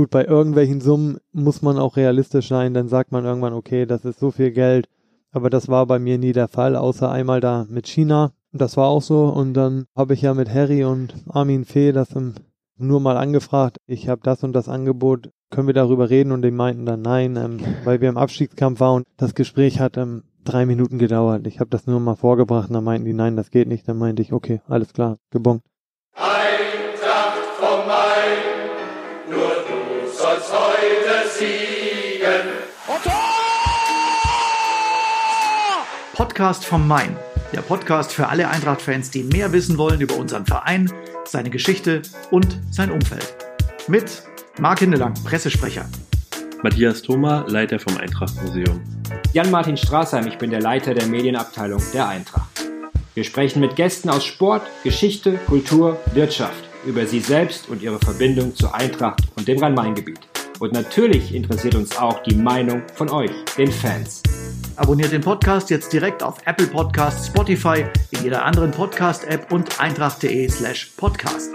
Gut, bei irgendwelchen Summen muss man auch realistisch sein, dann sagt man irgendwann, okay, das ist so viel Geld, aber das war bei mir nie der Fall, außer einmal da mit China. Das war auch so und dann habe ich ja mit Harry und Armin Fee das im, nur mal angefragt, ich habe das und das Angebot, können wir darüber reden und die meinten dann nein, ähm, weil wir im Abstiegskampf waren das Gespräch hat ähm, drei Minuten gedauert. Ich habe das nur mal vorgebracht und dann meinten die nein, das geht nicht. Dann meinte ich, okay, alles klar, gebongt. Podcast vom Main. Der Podcast für alle Eintracht-Fans, die mehr wissen wollen über unseren Verein, seine Geschichte und sein Umfeld. Mit Marc Hindelang, Pressesprecher. Matthias Thoma, Leiter vom Eintracht Museum. Jan-Martin Straßheim, ich bin der Leiter der Medienabteilung der Eintracht. Wir sprechen mit Gästen aus Sport, Geschichte, Kultur, Wirtschaft über sie selbst und ihre Verbindung zur Eintracht und dem Rhein-Main-Gebiet. Und natürlich interessiert uns auch die Meinung von euch, den Fans. Abonniert den Podcast jetzt direkt auf Apple Podcasts, Spotify, in jeder anderen Podcast-App und eintracht.de slash podcast.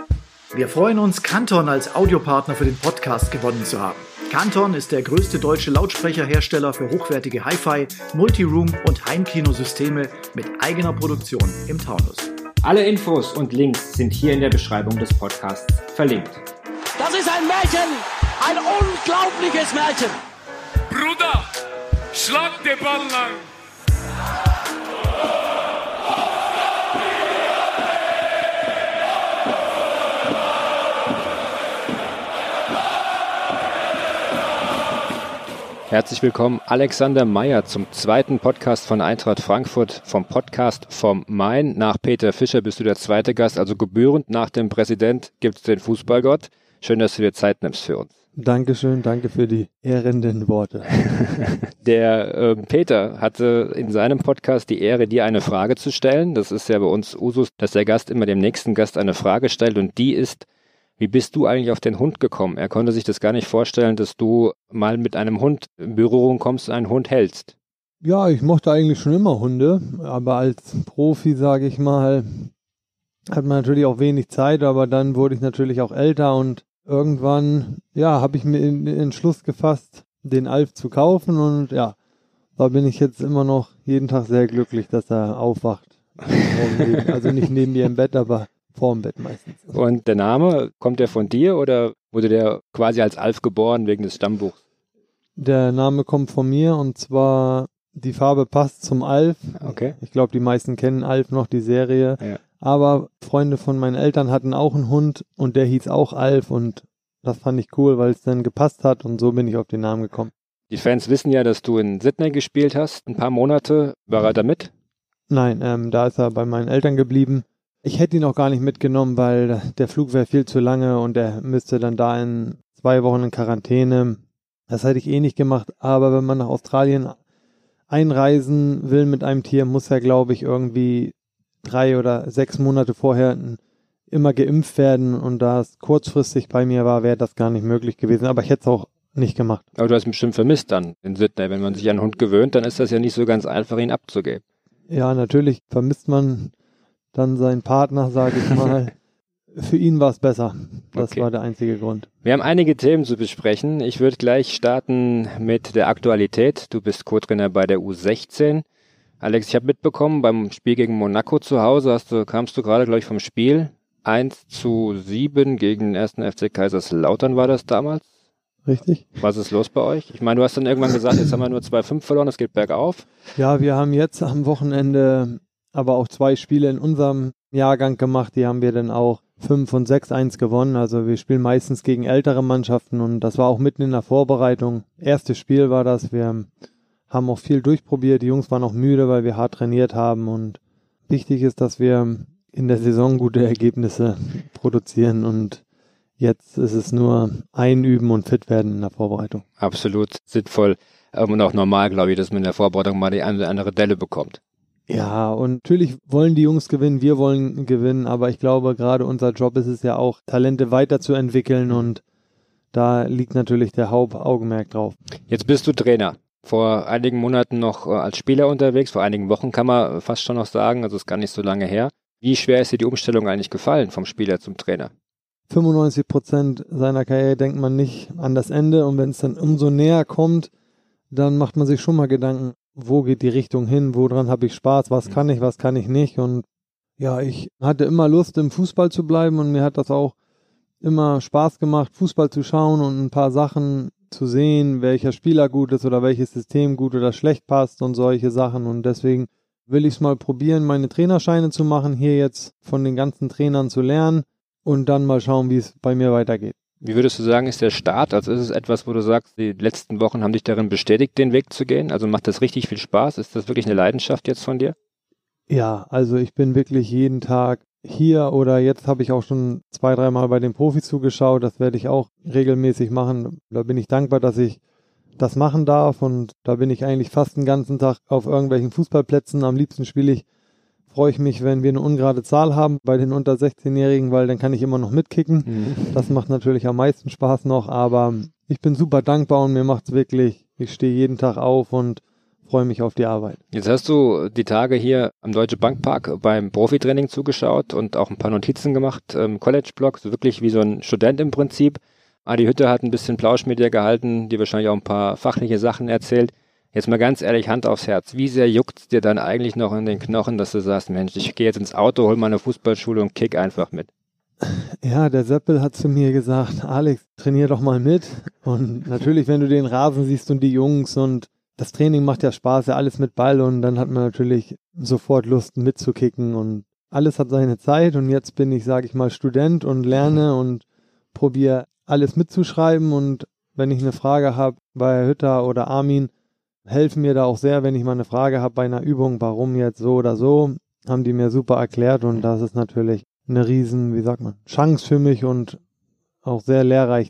Wir freuen uns, Canton als Audiopartner für den Podcast gewonnen zu haben. Canton ist der größte deutsche Lautsprecherhersteller für hochwertige Hi-Fi, Multiroom und Heimkinosysteme mit eigener Produktion im Taunus. Alle Infos und Links sind hier in der Beschreibung des Podcasts verlinkt. Das ist ein Märchen, ein unglaubliches Märchen. Bruder, schlag den Ball lang. Herzlich willkommen, Alexander Meyer, zum zweiten Podcast von Eintracht Frankfurt, vom Podcast vom Main. Nach Peter Fischer bist du der zweite Gast, also gebührend nach dem Präsident gibt es den Fußballgott. Schön, dass du dir Zeit nimmst für uns. Dankeschön, danke für die ehrenden Worte. Der äh, Peter hatte in seinem Podcast die Ehre, dir eine Frage zu stellen. Das ist ja bei uns Usus, dass der Gast immer dem nächsten Gast eine Frage stellt und die ist, wie bist du eigentlich auf den Hund gekommen? Er konnte sich das gar nicht vorstellen, dass du mal mit einem Hund in Berührung kommst und einen Hund hältst. Ja, ich mochte eigentlich schon immer Hunde, aber als Profi, sage ich mal, hat man natürlich auch wenig Zeit, aber dann wurde ich natürlich auch älter und irgendwann, ja, habe ich mir den Entschluss gefasst, den Alf zu kaufen und ja, da bin ich jetzt immer noch jeden Tag sehr glücklich, dass er aufwacht. Also nicht neben mir im Bett, aber vorm Bett meistens. Und der Name, kommt der von dir oder wurde der quasi als Alf geboren wegen des Stammbuchs? Der Name kommt von mir und zwar die Farbe passt zum Alf. Okay. Ich glaube, die meisten kennen Alf noch, die Serie. Ja. Aber Freunde von meinen Eltern hatten auch einen Hund und der hieß auch Alf und das fand ich cool, weil es dann gepasst hat und so bin ich auf den Namen gekommen. Die Fans wissen ja, dass du in Sydney gespielt hast, ein paar Monate. War er da mit? Nein, ähm, da ist er bei meinen Eltern geblieben. Ich hätte ihn auch gar nicht mitgenommen, weil der Flug wäre viel zu lange und er müsste dann da in zwei Wochen in Quarantäne. Das hätte ich eh nicht gemacht. Aber wenn man nach Australien einreisen will mit einem Tier, muss er, glaube ich, irgendwie drei oder sechs Monate vorher immer geimpft werden. Und da es kurzfristig bei mir war, wäre das gar nicht möglich gewesen. Aber ich hätte es auch nicht gemacht. Aber du hast ihn bestimmt vermisst dann in Sydney. Wenn man sich an einen Hund gewöhnt, dann ist das ja nicht so ganz einfach, ihn abzugeben. Ja, natürlich vermisst man dann seinen Partner, sage ich mal. Für ihn war es besser. Das Okay. war der einzige Grund. Wir haben einige Themen zu besprechen. Ich würde gleich starten mit der Aktualität. Du bist Co-Trainer bei der U16. Alex, ich habe mitbekommen, beim Spiel gegen Monaco zu Hause hast du, kamst du gerade, glaube ich, vom Spiel. 1 zu 7 gegen den ersten FC Kaiserslautern war das damals. Richtig? Was ist los bei euch? Ich meine, du hast dann irgendwann gesagt, jetzt haben wir nur 2-5 verloren, es geht bergauf. Ja, wir haben jetzt am Wochenende aber auch zwei Spiele in unserem Jahrgang gemacht. Die haben wir dann auch 5 und 6-1 gewonnen. Also wir spielen meistens gegen ältere Mannschaften und das war auch mitten in der Vorbereitung. Erstes Spiel war das. Wir haben auch viel durchprobiert. Die Jungs waren auch müde, weil wir hart trainiert haben und wichtig ist, dass wir in der Saison gute Ergebnisse produzieren und jetzt ist es nur einüben und fit werden in der Vorbereitung. Absolut sinnvoll ähm, und auch normal, glaube ich, dass man in der Vorbereitung mal die eine oder andere Delle bekommt. Ja, und natürlich wollen die Jungs gewinnen, wir wollen gewinnen, aber ich glaube, gerade unser Job ist es ja auch, Talente weiterzuentwickeln und da liegt natürlich der Hauptaugenmerk drauf. Jetzt bist du Trainer. Vor einigen Monaten noch äh, als Spieler unterwegs, vor einigen Wochen kann man fast schon noch sagen, also ist gar nicht so lange her. Wie schwer ist dir die Umstellung eigentlich gefallen vom Spieler zum Trainer? 95 Prozent seiner Karriere denkt man nicht an das Ende. Und wenn es dann umso näher kommt, dann macht man sich schon mal Gedanken, wo geht die Richtung hin, woran habe ich Spaß, was kann ich, was kann ich nicht? Und ja, ich hatte immer Lust im Fußball zu bleiben. Und mir hat das auch immer Spaß gemacht, Fußball zu schauen und ein paar Sachen zu sehen, welcher Spieler gut ist oder welches System gut oder schlecht passt und solche Sachen und deswegen will ich es mal probieren, meine Trainerscheine zu machen, hier jetzt von den ganzen Trainern zu lernen und dann mal schauen, wie es bei mir weitergeht. Wie würdest du sagen, ist der Start? Also ist es etwas, wo du sagst, die letzten Wochen haben dich darin bestätigt, den Weg zu gehen? Also macht das richtig viel Spaß? Ist das wirklich eine Leidenschaft jetzt von dir? Ja, also ich bin wirklich jeden Tag hier oder jetzt habe ich auch schon zwei, dreimal bei den Profis zugeschaut. Das werde ich auch regelmäßig machen. Da bin ich dankbar, dass ich das machen darf und da bin ich eigentlich fast den ganzen Tag auf irgendwelchen Fußballplätzen. Am liebsten spiele ich, freue ich mich, wenn wir eine ungerade Zahl haben bei den unter 16-Jährigen, weil dann kann ich immer noch mitkicken. Mhm. Das macht natürlich am meisten Spaß noch, aber ich bin super dankbar und mir macht es wirklich, ich stehe jeden Tag auf und freue mich auf die Arbeit. Jetzt hast du die Tage hier am Deutsche Bankpark beim Profitraining zugeschaut und auch ein paar Notizen gemacht, im College-Blog, so wirklich wie so ein Student im Prinzip. Adi Hütte hat ein bisschen Plausch mit dir gehalten, die wahrscheinlich auch ein paar fachliche Sachen erzählt. Jetzt mal ganz ehrlich, Hand aufs Herz. Wie sehr juckt dir dann eigentlich noch in den Knochen, dass du sagst, Mensch, ich gehe jetzt ins Auto, hol meine Fußballschule und kick einfach mit? Ja, der Seppel hat zu mir gesagt, Alex, trainier doch mal mit. Und natürlich, wenn du den Rasen siehst und die Jungs und das Training macht ja Spaß, ja alles mit Ball und dann hat man natürlich sofort Lust mitzukicken und alles hat seine Zeit und jetzt bin ich, sage ich mal, Student und lerne und probiere alles mitzuschreiben und wenn ich eine Frage habe bei Hütter oder Armin, helfen mir da auch sehr, wenn ich mal eine Frage habe bei einer Übung, warum jetzt so oder so, haben die mir super erklärt und das ist natürlich eine riesen, wie sagt man, Chance für mich und auch sehr lehrreich.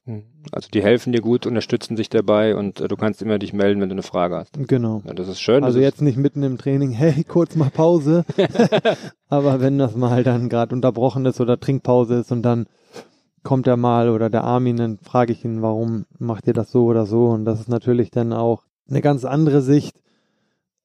Also die helfen dir gut, unterstützen sich dabei und äh, du kannst immer dich melden, wenn du eine Frage hast. Genau. Ja, das ist schön. Also jetzt nicht mitten im Training, hey, kurz mal Pause. Aber wenn das mal dann gerade unterbrochen ist oder Trinkpause ist und dann kommt er mal oder der Armin, dann frage ich ihn, warum macht ihr das so oder so? Und das ist natürlich dann auch eine ganz andere Sicht,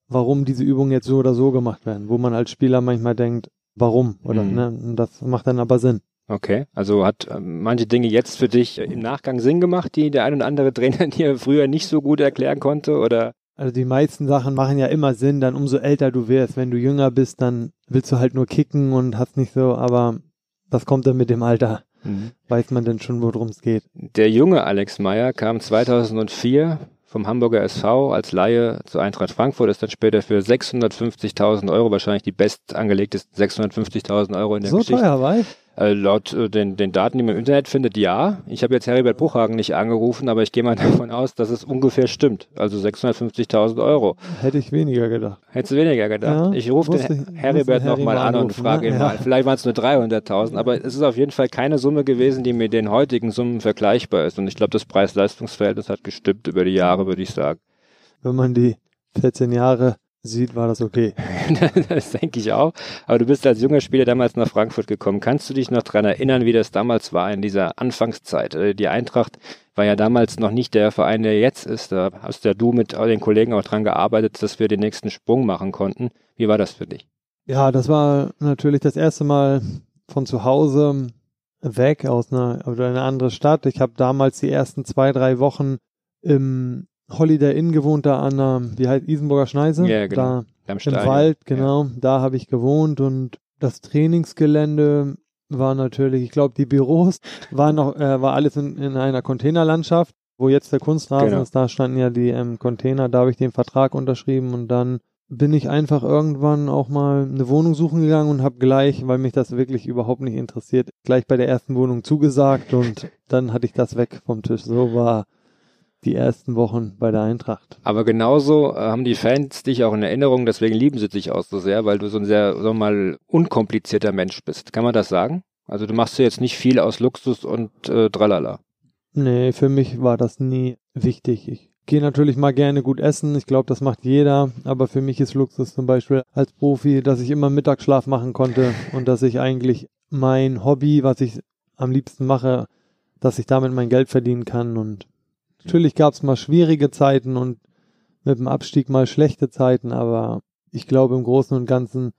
warum diese Übungen jetzt so oder so gemacht werden, wo man als Spieler manchmal denkt, warum? Oder mhm. ne? Das macht dann aber Sinn. Okay, also hat äh, manche Dinge jetzt für dich im Nachgang Sinn gemacht, die der ein oder andere Trainer dir früher nicht so gut erklären konnte, oder? Also die meisten Sachen machen ja immer Sinn, dann umso älter du wirst. Wenn du jünger bist, dann willst du halt nur kicken und hast nicht so, aber das kommt dann mit dem Alter. Mhm. Weiß man denn schon, worum es geht? Der junge Alex Meyer kam 2004 vom Hamburger SV als Laie zu Eintracht Frankfurt, ist dann später für 650.000 Euro, wahrscheinlich die best angelegtesten 650.000 Euro in der so Geschichte. So teuer war ich? Äh, laut äh, den, den Daten, die man im Internet findet, ja. Ich habe jetzt Heribert Buchhagen nicht angerufen, aber ich gehe mal davon aus, dass es ungefähr stimmt. Also 650.000 Euro. Hätte ich weniger gedacht. Hättest du weniger gedacht? Ja, ich rufe den Heribert nochmal an und frage ihn ne? mal. Ja. Vielleicht waren es nur 300.000, aber es ist auf jeden Fall keine Summe gewesen, die mit den heutigen Summen vergleichbar ist. Und ich glaube, das Preis-Leistungs-Verhältnis hat gestimmt über die Jahre, würde ich sagen. Wenn man die 14 Jahre sieht, war das okay. das denke ich auch. Aber du bist als junger Spieler damals nach Frankfurt gekommen. Kannst du dich noch dran erinnern, wie das damals war in dieser Anfangszeit? Äh, die Eintracht war ja damals noch nicht der Verein, der jetzt ist. Da hast ja du mit den Kollegen auch dran gearbeitet, dass wir den nächsten Sprung machen konnten. Wie war das für dich? Ja, das war natürlich das erste Mal von zu Hause weg aus einer, oder einer anderen Stadt. Ich habe damals die ersten zwei, drei Wochen im Holiday Inn gewohnt, da an der, wie heißt Isenburger Schneise? Ja, genau. Da im Wald, genau. Ja. Da habe ich gewohnt und das Trainingsgelände war natürlich, ich glaube, die Büros waren noch, äh, war alles in, in einer Containerlandschaft, wo jetzt der Kunstrasen genau. ist. Da standen ja die ähm, Container, da habe ich den Vertrag unterschrieben und dann bin ich einfach irgendwann auch mal eine Wohnung suchen gegangen und habe gleich, weil mich das wirklich überhaupt nicht interessiert, gleich bei der ersten Wohnung zugesagt und dann hatte ich das weg vom Tisch. So war die ersten Wochen bei der Eintracht. Aber genauso äh, haben die Fans dich auch in Erinnerung, deswegen lieben sie dich auch so sehr, weil du so ein sehr, sagen wir mal, unkomplizierter Mensch bist. Kann man das sagen? Also du machst ja jetzt nicht viel aus Luxus und äh, Tralala. Nee, für mich war das nie wichtig. Ich gehe natürlich mal gerne gut essen. Ich glaube, das macht jeder. Aber für mich ist Luxus zum Beispiel als Profi, dass ich immer Mittagsschlaf machen konnte und dass ich eigentlich mein Hobby, was ich am liebsten mache, dass ich damit mein Geld verdienen kann und Natürlich gab es mal schwierige Zeiten und mit dem Abstieg mal schlechte Zeiten, aber ich glaube im Großen und Ganzen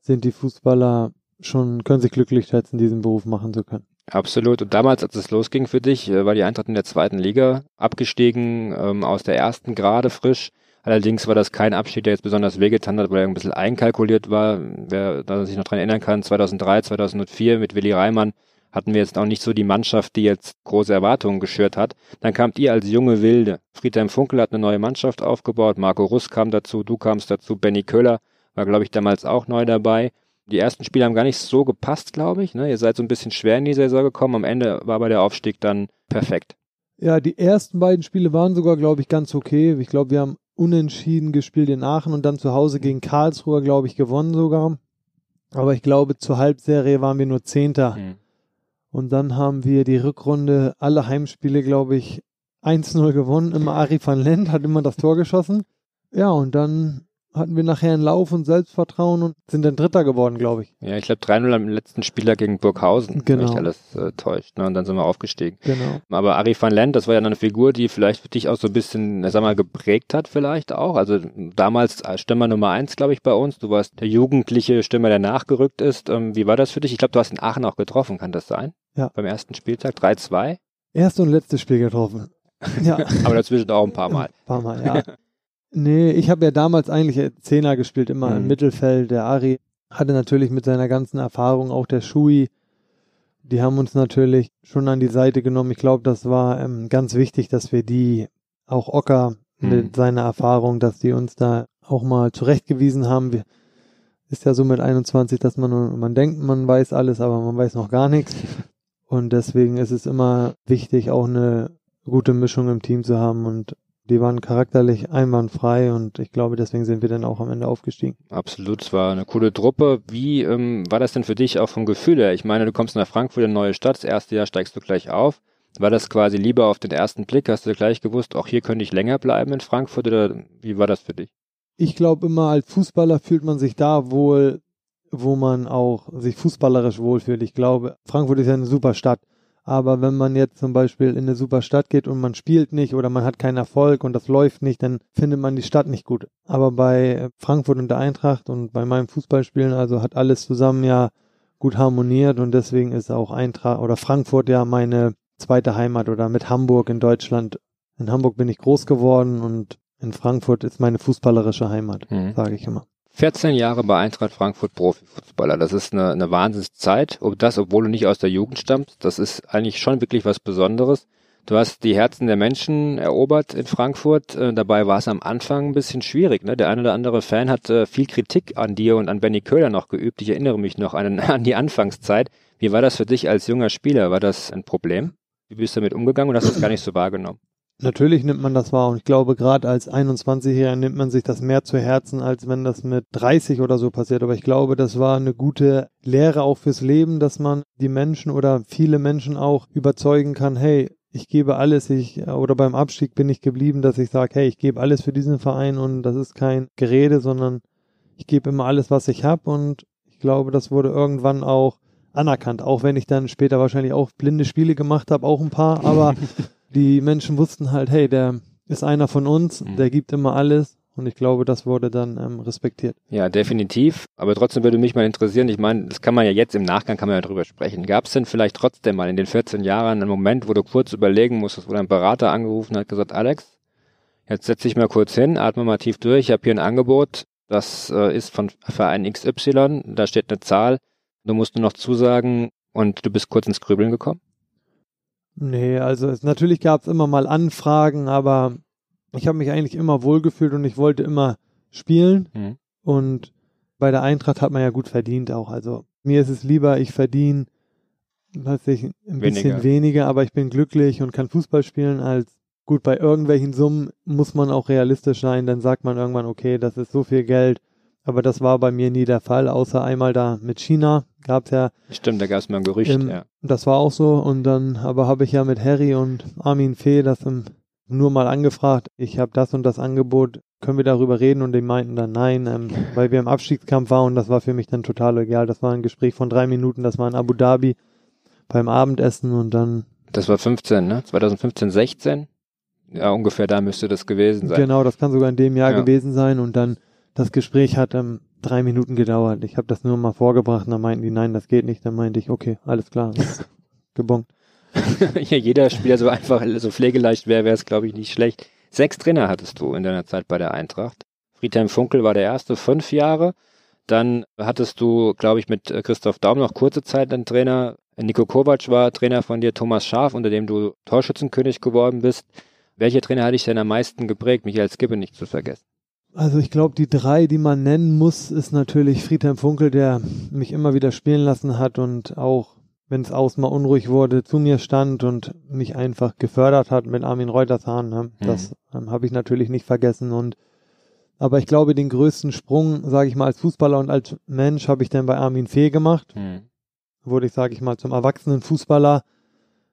sind die Fußballer schon, können sich glücklich schätzen, diesen Beruf machen zu können. Absolut. Und damals, als es losging für dich, äh, war die Eintracht in der zweiten Liga abgestiegen, ähm, aus der ersten gerade frisch. Allerdings war das kein Abschied, der jetzt besonders wehgetan hat, weil er ein bisschen einkalkuliert war. Wer sich noch dran erinnern kann, 2003, 2004 mit Willi Reimann hatten wir jetzt auch nicht so die Mannschaft, die jetzt große Erwartungen geschürt hat. Dann kamt ihr als junge Wilde. Friedhelm Funkel hat eine neue Mannschaft aufgebaut, Marco Russ kam dazu, du kamst dazu, Benny Köller war, glaube ich, damals auch neu dabei. Die ersten Spiele haben gar nicht so gepasst, glaube ich. Ne? Ihr seid so ein bisschen schwer in die Saison gekommen. Am Ende war aber der Aufstieg dann perfekt. Ja, die ersten beiden Spiele waren sogar, glaube ich, ganz okay. Ich glaube, wir haben unentschieden gespielt in Aachen und dann zu Hause gegen Karlsruhe, glaube ich, gewonnen sogar. Aber ich glaube, zur Halbserie waren wir nur Zehnter. Hm. Und dann haben wir die Rückrunde, alle Heimspiele, glaube ich, 1-0 gewonnen. Immer Ari van Lent hat immer das Tor geschossen. Ja, und dann hatten wir nachher einen Lauf und Selbstvertrauen und sind dann Dritter geworden, glaube ich. Ja, ich glaube 3-0 am letzten Spieler gegen Burghausen, genau. wenn mich alles äh, täuscht. Ne? Und dann sind wir aufgestiegen. Genau. Aber Ari van Lent, das war ja eine Figur, die vielleicht für dich auch so ein bisschen, sag mal, geprägt hat vielleicht auch. Also damals Stürmer Nummer eins, glaube ich, bei uns. Du warst der jugendliche Stürmer, der nachgerückt ist. Ähm, wie war das für dich? Ich glaube, du hast in Aachen auch getroffen, kann das sein? Ja. Beim ersten Spieltag 3-2? Erste und letztes Spiel getroffen. Ja. Aber dazwischen auch ein paar Mal. Ein paar Mal, ja. Nee, ich habe ja damals eigentlich Zehner gespielt, immer mhm. im Mittelfeld. Der Ari hatte natürlich mit seiner ganzen Erfahrung, auch der Schui, die haben uns natürlich schon an die Seite genommen. Ich glaube, das war ähm, ganz wichtig, dass wir die, auch Ocker mhm. mit seiner Erfahrung, dass die uns da auch mal zurechtgewiesen haben. Wir, ist ja so mit 21, dass man, man denkt, man weiß alles, aber man weiß noch gar nichts. Und deswegen ist es immer wichtig, auch eine gute Mischung im Team zu haben und die waren charakterlich einwandfrei und ich glaube, deswegen sind wir dann auch am Ende aufgestiegen. Absolut, es war eine coole Truppe. Wie ähm, war das denn für dich auch vom Gefühl her? Ich meine, du kommst nach Frankfurt, eine neue Stadt, das erste Jahr steigst du gleich auf. War das quasi lieber auf den ersten Blick? Hast du gleich gewusst, auch hier könnte ich länger bleiben in Frankfurt oder wie war das für dich? Ich glaube immer, als Fußballer fühlt man sich da wohl, wo man auch sich fußballerisch wohlfühlt. Ich glaube, Frankfurt ist ja eine super Stadt. Aber wenn man jetzt zum Beispiel in eine super Stadt geht und man spielt nicht oder man hat keinen Erfolg und das läuft nicht, dann findet man die Stadt nicht gut. Aber bei Frankfurt und der Eintracht und bei meinem Fußballspielen, also hat alles zusammen ja gut harmoniert und deswegen ist auch Eintracht oder Frankfurt ja meine zweite Heimat oder mit Hamburg in Deutschland. In Hamburg bin ich groß geworden und in Frankfurt ist meine fußballerische Heimat, mhm. sage ich immer. 14 Jahre bei Eintracht Frankfurt Profifußballer. Das ist eine, eine Wahnsinnszeit. Ob das, obwohl du nicht aus der Jugend stammst, das ist eigentlich schon wirklich was Besonderes. Du hast die Herzen der Menschen erobert in Frankfurt. Äh, dabei war es am Anfang ein bisschen schwierig. Ne? Der eine oder andere Fan hat äh, viel Kritik an dir und an Benny Köhler noch geübt. Ich erinnere mich noch an, an die Anfangszeit. Wie war das für dich als junger Spieler? War das ein Problem? Wie bist du damit umgegangen und hast das gar nicht so wahrgenommen? Natürlich nimmt man das wahr und ich glaube, gerade als 21-Jähriger nimmt man sich das mehr zu Herzen, als wenn das mit 30 oder so passiert. Aber ich glaube, das war eine gute Lehre auch fürs Leben, dass man die Menschen oder viele Menschen auch überzeugen kann, hey, ich gebe alles, ich, oder beim Abstieg bin ich geblieben, dass ich sage, hey, ich gebe alles für diesen Verein und das ist kein Gerede, sondern ich gebe immer alles, was ich habe und ich glaube, das wurde irgendwann auch anerkannt, auch wenn ich dann später wahrscheinlich auch blinde Spiele gemacht habe, auch ein paar, aber die Menschen wussten halt, hey, der ist einer von uns, mhm. der gibt immer alles. Und ich glaube, das wurde dann ähm, respektiert. Ja, definitiv. Aber trotzdem würde mich mal interessieren, ich meine, das kann man ja jetzt im Nachgang, kann man ja drüber sprechen. Gab es denn vielleicht trotzdem mal in den 14 Jahren einen Moment, wo du kurz überlegen musstest, wo dein Berater angerufen hat, gesagt, Alex, jetzt setz dich mal kurz hin, atme mal tief durch, ich habe hier ein Angebot, das äh, ist von Verein XY, da steht eine Zahl, du musst nur noch zusagen und du bist kurz ins Grübeln gekommen? Nee, also es, natürlich gab es immer mal Anfragen, aber ich habe mich eigentlich immer wohlgefühlt und ich wollte immer spielen. Mhm. Und bei der Eintracht hat man ja gut verdient auch. Also mir ist es lieber, ich verdiene, weiß ich, ein weniger. bisschen weniger, aber ich bin glücklich und kann Fußball spielen, als gut, bei irgendwelchen Summen muss man auch realistisch sein, dann sagt man irgendwann, okay, das ist so viel Geld, aber das war bei mir nie der Fall, außer einmal da mit China gab es ja. Stimmt, da gab es mal ein Gerücht, ähm, ja. Das war auch so. Und dann, aber habe ich ja mit Harry und Armin Fee das im, nur mal angefragt, ich habe das und das Angebot, können wir darüber reden? Und die meinten dann nein, ähm, weil wir im Abstiegskampf waren und das war für mich dann total egal. Das war ein Gespräch von drei Minuten, das war in Abu Dhabi beim Abendessen und dann. Das war 15, ne? 2015, 16? Ja, ungefähr da müsste das gewesen sein. Genau, das kann sogar in dem Jahr ja. gewesen sein und dann das Gespräch hat ähm, drei Minuten gedauert. Ich habe das nur mal vorgebracht und dann meinten die, nein, das geht nicht. Dann meinte ich, okay, alles klar. gebongt. ja, jeder Spieler so einfach, so pflegeleicht wäre, wäre es, glaube ich, nicht schlecht. Sechs Trainer hattest du in deiner Zeit bei der Eintracht. Friedhelm Funkel war der erste, fünf Jahre. Dann hattest du, glaube ich, mit Christoph Daum noch kurze Zeit einen Trainer. Nico Kovac war Trainer von dir, Thomas Schaf, unter dem du Torschützenkönig geworden bist. Welcher Trainer hat dich denn am meisten geprägt, Michael Skippe nicht zu vergessen? Also ich glaube, die drei, die man nennen muss, ist natürlich Friedhelm Funkel, der mich immer wieder spielen lassen hat und auch, wenn es außen mal unruhig wurde, zu mir stand und mich einfach gefördert hat mit Armin Reutershahn. Ne? Das mhm. ähm, habe ich natürlich nicht vergessen und aber ich glaube, den größten Sprung, sage ich mal, als Fußballer und als Mensch habe ich dann bei Armin Fee gemacht. Mhm. Wurde ich, sage ich mal, zum erwachsenen Fußballer.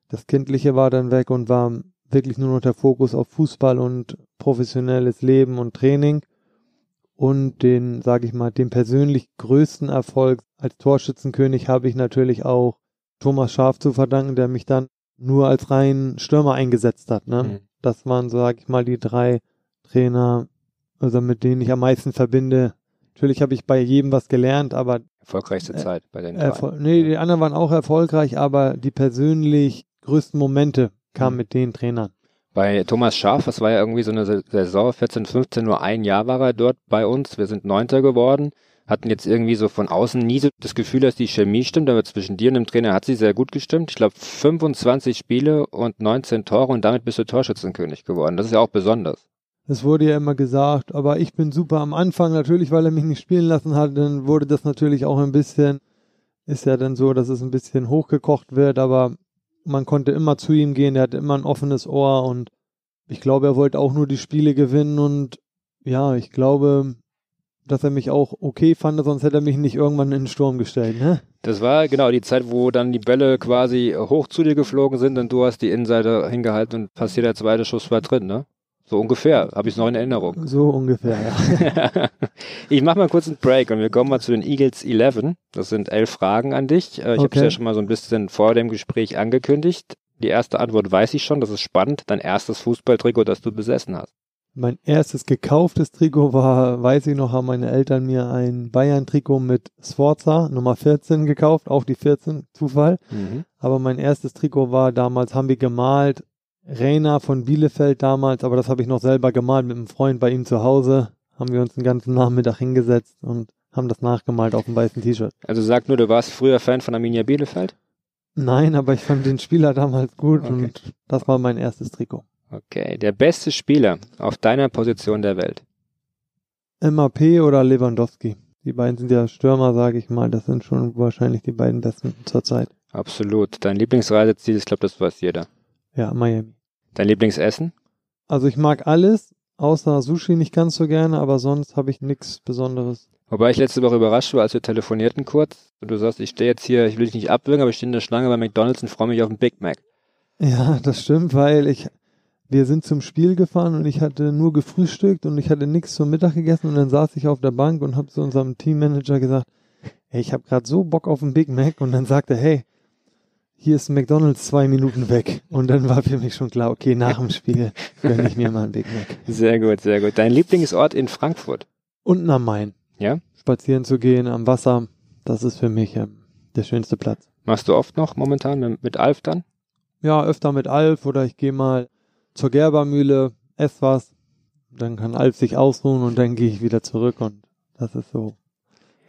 Das Kindliche war dann weg und war wirklich nur noch der Fokus auf Fußball und professionelles Leben und Training. Und den, sage ich mal, den persönlich größten Erfolg als Torschützenkönig habe ich natürlich auch Thomas Schaf zu verdanken, der mich dann nur als reinen Stürmer eingesetzt hat. Ne? Mhm. Das waren, sage ich mal, die drei Trainer, also mit denen ich am meisten verbinde. Natürlich habe ich bei jedem was gelernt, aber erfolgreichste äh, Zeit bei den drei. Nee, die anderen waren auch erfolgreich, aber die persönlich größten Momente kamen mhm. mit den Trainern. Bei Thomas Schaf, das war ja irgendwie so eine Saison 14, 15, nur ein Jahr war er dort bei uns. Wir sind Neunter geworden, hatten jetzt irgendwie so von außen nie so das Gefühl, dass die Chemie stimmt, aber zwischen dir und dem Trainer hat sie sehr gut gestimmt. Ich glaube 25 Spiele und 19 Tore und damit bist du Torschützenkönig geworden. Das ist ja auch besonders. Es wurde ja immer gesagt, aber ich bin super am Anfang natürlich, weil er mich nicht spielen lassen hat, dann wurde das natürlich auch ein bisschen, ist ja dann so, dass es ein bisschen hochgekocht wird, aber man konnte immer zu ihm gehen, er hatte immer ein offenes Ohr und ich glaube, er wollte auch nur die Spiele gewinnen und ja, ich glaube, dass er mich auch okay fand, sonst hätte er mich nicht irgendwann in den Sturm gestellt, ne? Das war genau die Zeit, wo dann die Bälle quasi hoch zu dir geflogen sind und du hast die Innenseite hingehalten und passiert der zweite Schuss war drin, ne? So ungefähr, habe ich es noch in Erinnerung. So ungefähr, ja. ich mache mal kurz einen Break und wir kommen mal zu den Eagles 11. Das sind elf Fragen an dich. Äh, ich okay. habe es ja schon mal so ein bisschen vor dem Gespräch angekündigt. Die erste Antwort weiß ich schon, das ist spannend. Dein erstes Fußballtrikot, das du besessen hast. Mein erstes gekauftes Trikot war, weiß ich noch, haben meine Eltern mir ein Bayern-Trikot mit Sforza Nummer 14 gekauft, auch die 14, Zufall. Mhm. Aber mein erstes Trikot war damals, haben wir gemalt, Rainer von Bielefeld damals, aber das habe ich noch selber gemalt mit einem Freund bei ihm zu Hause. Haben wir uns den ganzen Nachmittag hingesetzt und haben das nachgemalt auf dem weißen T-Shirt. Also sag nur, du warst früher Fan von Arminia Bielefeld? Nein, aber ich fand den Spieler damals gut okay. und das war mein erstes Trikot. Okay, der beste Spieler auf deiner Position der Welt? MAP oder Lewandowski. Die beiden sind ja Stürmer, sage ich mal. Das sind schon wahrscheinlich die beiden besten zurzeit. Absolut. Dein Lieblingsreiseziel, ich glaube, das weiß jeder. Ja, Miami. Dein Lieblingsessen? Also ich mag alles, außer Sushi nicht ganz so gerne, aber sonst habe ich nichts Besonderes. Wobei ich letzte Woche überrascht war, als wir telefonierten kurz und du sagst, ich stehe jetzt hier, ich will dich nicht abwürgen, aber ich stehe in der Schlange bei McDonalds und freue mich auf einen Big Mac. Ja, das stimmt, weil ich, wir sind zum Spiel gefahren und ich hatte nur gefrühstückt und ich hatte nichts zum Mittag gegessen und dann saß ich auf der Bank und habe zu unserem Teammanager gesagt, hey, ich habe gerade so Bock auf einen Big Mac und dann sagte, hey, hier ist McDonalds zwei Minuten weg. Und dann war für mich schon klar, okay, nach dem Spiel gönne ich mir mal einen Big Mac. Sehr gut, sehr gut. Dein Lieblingsort in Frankfurt? Unten am Main. Ja? Spazieren zu gehen am Wasser, das ist für mich ähm, der schönste Platz. Machst du oft noch momentan mit, mit Alf dann? Ja, öfter mit Alf oder ich gehe mal zur Gerbermühle, esse was, dann kann Alf sich ausruhen und dann gehe ich wieder zurück und das ist so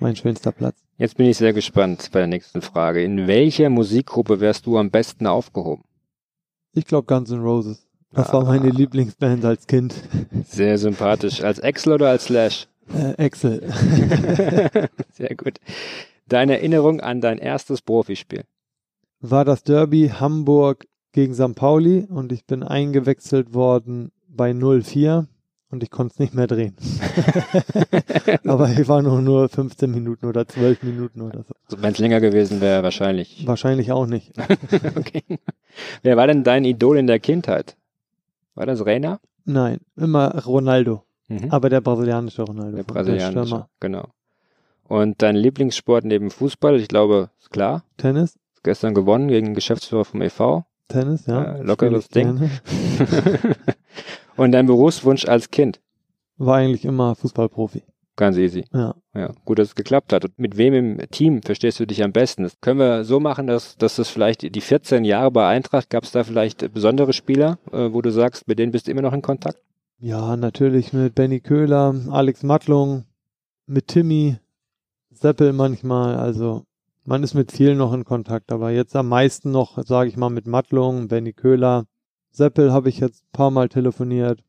mein schönster Platz. Jetzt bin ich sehr gespannt bei der nächsten Frage. In welcher Musikgruppe wärst du am besten aufgehoben? Ich glaube Guns N' Roses. Das ah. war meine Lieblingsband als Kind. Sehr sympathisch. Als Excel oder als Slash? Äh, Excel. sehr gut. Deine Erinnerung an dein erstes Profispiel? War das Derby Hamburg gegen St. Pauli und ich bin eingewechselt worden bei 04 und ich konnte es nicht mehr drehen. Aber ich war noch nur 15 Minuten oder 12 Minuten oder so. so Wenn es länger gewesen wäre, wahrscheinlich. Wahrscheinlich auch nicht. okay. Wer war denn dein Idol in der Kindheit? War das Reina? Nein, immer Ronaldo. Mhm. Aber der brasilianische Ronaldo. Der brasilianische, der genau. Und dein Lieblingssport neben Fußball, ich glaube, ist klar. Tennis. Gestern gewonnen gegen den Geschäftsführer vom e.V. Tennis, ja. Äh, lockeres Ding. Und dein Berufswunsch als Kind? War eigentlich immer Fußballprofi. Ganz easy. Ja. Ja, gut, dass es geklappt hat. Und mit wem im Team verstehst du dich am besten? Das können wir so machen, dass, dass das vielleicht die 14 Jahre bei Eintracht, gab es da vielleicht besondere Spieler, äh, wo du sagst, mit denen bist du immer noch in Kontakt? Ja, natürlich mit Benny Köhler, Alex Mattlung, mit Timmy, Seppel manchmal. Also man ist mit vielen noch in Kontakt, aber jetzt am meisten noch, sage ich mal, mit Mattlung, Benny Köhler. Seppel habe ich jetzt ein paar Mal telefoniert.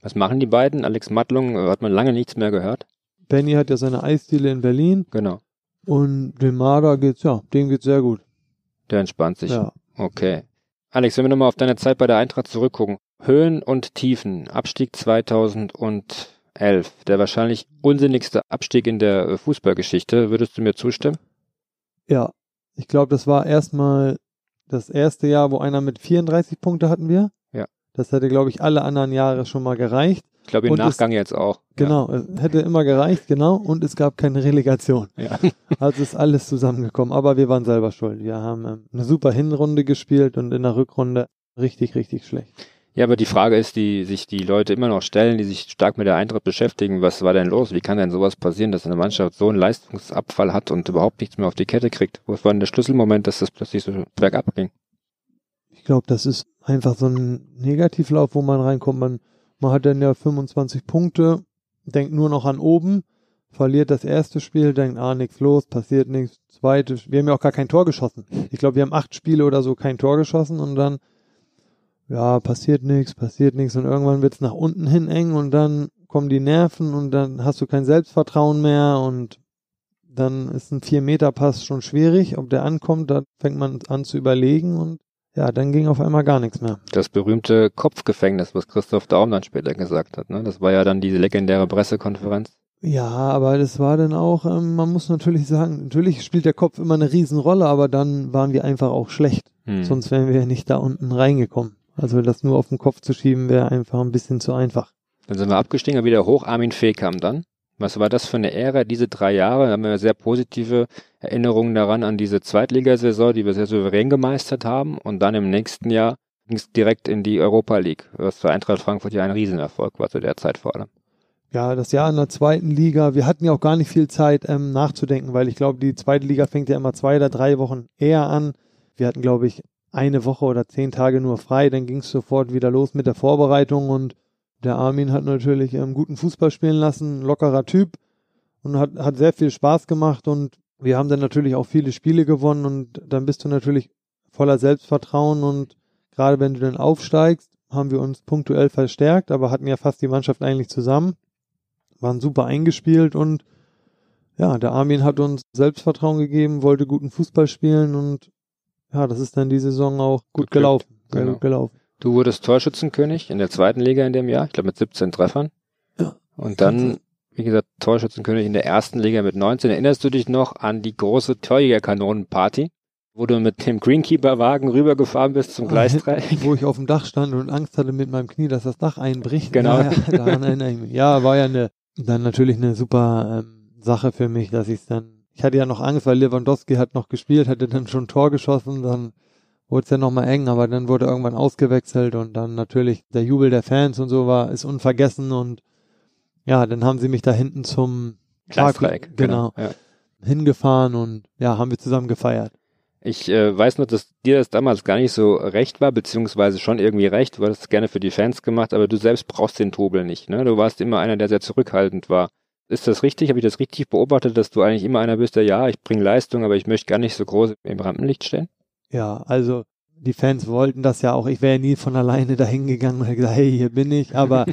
Was machen die beiden? Alex Mattlung äh, hat man lange nichts mehr gehört. Benny hat ja seine Eisdiele in Berlin Genau. und dem Marder geht's, ja, dem geht's sehr gut. Der entspannt sich. Ja. Okay. Alex, wenn wir nochmal auf deine Zeit bei der Eintracht zurückgucken. Höhen und Tiefen. Abstieg 2011. Der wahrscheinlich unsinnigste Abstieg in der äh, Fußballgeschichte. Würdest du mir zustimmen? Ja, ich glaube, das war erstmal das erste Jahr, wo einer mit 34 Punkte hatten wir. Ja. Das hätte, glaube ich, alle anderen Jahre schon mal gereicht. Ich glaube im Und es- Nachgang jetzt auch. Genau, es hätte immer gereicht, genau. Und es gab keine Relegation. Ja. Also ist alles zusammengekommen. Aber wir waren selber schuld. Wir haben ähm, eine super Hinrunde gespielt und in der Rückrunde richtig, richtig schlecht. Ja, aber die Frage ist, die sich die Leute immer noch stellen, die sich stark mit der Eintracht beschäftigen, was war denn los? Wie kann denn sowas passieren, dass eine Mannschaft so einen Leistungsabfall hat und überhaupt nichts mehr auf die Kette kriegt? Was war denn der Schlüsselmoment, dass das plötzlich so bergab ging? Ich glaube, das ist einfach so ein Negativlauf, wo man reinkommt. Man, man hat dann ja 25 Punkte, denkt nur noch an oben, verliert das erste Spiel, denkt, ah, nichts los, passiert nichts. Zweite, wir haben ja auch gar kein Tor geschossen. Ich glaube, wir haben acht Spiele oder so kein Tor geschossen und dann, ja, passiert nichts, passiert nichts und irgendwann wird's nach unten hin eng und dann kommen die Nerven und dann hast du kein Selbstvertrauen mehr und dann ist ein 4-Meter-Pass schon schwierig. Ob der ankommt, da fängt man an zu überlegen und ja, dann ging auf einmal gar nichts mehr. Das berühmte Kopfgefängnis, was Christoph Daum dann später gesagt hat. Ne? Das war ja dann diese legendäre Pressekonferenz. Ja, aber das war dann auch, ähm, man muss natürlich sagen, natürlich spielt der Kopf immer eine Riesenrolle, aber dann waren wir einfach auch schlecht. Hm. Sonst wären wir ja nicht da unten reingekommen. Also das nur auf den Kopf zu schieben, wäre einfach ein bisschen zu einfach. Dann sind wir abgestiegen, wieder hoch. Armin Fee kam dann. Was war das für eine Ära, diese drei Jahre? Da haben wir sehr positive Erinnerungen daran an diese Zweitligasaison, die wir sehr souverän gemeistert haben. Und dann im nächsten Jahr ging es direkt in die Europa League, was für Eintracht Frankfurt ja ein Riesenerfolg war zu der Zeit vor allem. Ja, das Jahr in der zweiten Liga, wir hatten ja auch gar nicht viel Zeit ähm, nachzudenken, weil ich glaube, die zweite Liga fängt ja immer zwei oder drei Wochen eher an. Wir hatten, glaube ich, eine Woche oder zehn Tage nur frei, dann ging es sofort wieder los mit der Vorbereitung und der Armin hat natürlich ähm, guten Fußball spielen lassen, lockerer Typ und hat, hat sehr viel Spaß gemacht und wir haben dann natürlich auch viele Spiele gewonnen und dann bist du natürlich voller Selbstvertrauen und gerade wenn du dann aufsteigst, haben wir uns punktuell verstärkt, aber hatten ja fast die Mannschaft eigentlich zusammen, waren super eingespielt und ja, der Armin hat uns Selbstvertrauen gegeben, wollte guten Fußball spielen und ja, das ist dann die Saison auch gut Geglückt, gelaufen. Sehr genau. gut gelaufen. Du wurdest Torschützenkönig in der zweiten Liga in dem Jahr, ich glaube mit 17 Treffern. Ja. Und dann, wie gesagt, Torschützenkönig in der ersten Liga mit 19. Erinnerst du dich noch an die große Torjägerkanonenparty, wo du mit dem Greenkeeper-Wagen rübergefahren bist zum Gleisdreieck? Wo ich auf dem Dach stand und Angst hatte mit meinem Knie, dass das Dach einbricht. Genau. Ja, daran erinnere ich mich. Ja, war ja eine, dann natürlich eine super ähm, Sache für mich, dass ich dann, ich hatte ja noch Angst, weil Lewandowski hat noch gespielt, hatte dann schon ein Tor geschossen, dann wurde es ja nochmal eng, aber dann wurde irgendwann ausgewechselt und dann natürlich der Jubel der Fans und so war, ist unvergessen und ja, dann haben sie mich da hinten zum Gleisdreieck, genau, Ja. hingefahren und ja, haben wir zusammen gefeiert. Ich äh, weiß nur, dass dir das damals gar nicht so recht war, beziehungsweise schon irgendwie recht. Du hast es gerne für die Fans gemacht, aber du selbst brauchst den Trubel nicht. Ne? Du warst immer einer, der sehr zurückhaltend war. Ist das richtig? Habe ich das richtig beobachtet, dass du eigentlich immer einer bist, der ja, ich bringe Leistung, aber ich möchte gar nicht so groß im Rampenlicht stehen? Ja, also die Fans wollten das ja auch. Ich wäre nie von alleine dahin gegangen und gesagt, hey, hier bin ich. Aber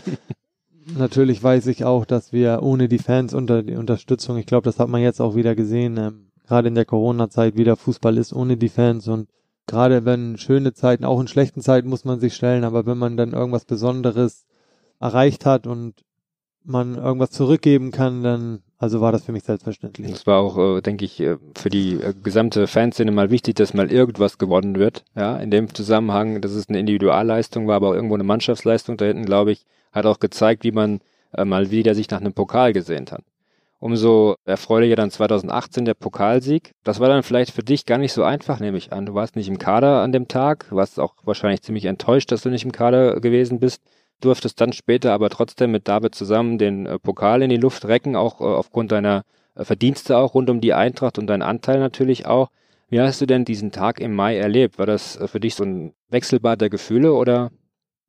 natürlich weiß ich auch, dass wir ohne die Fans unter die Unterstützung, ich glaube, das hat man jetzt auch wieder gesehen, ähm, gerade in der Corona-Zeit wieder Fußball ist ohne die Fans und gerade wenn schöne Zeiten, auch in schlechten Zeiten muss man sich stellen, aber wenn man dann irgendwas Besonderes erreicht hat und man irgendwas zurückgeben kann, dann, also war das für mich selbstverständlich. Das war auch, äh, denke ich, äh, für die äh, gesamte Fanszene mal wichtig, dass mal irgendwas gewonnen wird. Ja, in dem Zusammenhang, dass es eine Individualleistung war, aber auch irgendwo eine Mannschaftsleistung da hinten, glaube ich, hat auch gezeigt, wie man äh, mal wieder sich nach einem Pokal gesehnt hat. Umso erfreulicher dann 2018 der Pokalsieg. Das war dann vielleicht für dich gar nicht so einfach, nehme ich an. Du warst nicht im Kader an dem Tag, warst auch wahrscheinlich ziemlich enttäuscht, dass du nicht im Kader gewesen bist. Durftest dann später aber trotzdem mit David zusammen den äh, Pokal in die Luft recken, auch äh, aufgrund deiner äh, Verdienste auch rund um die Eintracht und deinen Anteil natürlich auch. Wie hast du denn diesen Tag im Mai erlebt? War das äh, für dich so ein Wechselbad der Gefühle oder?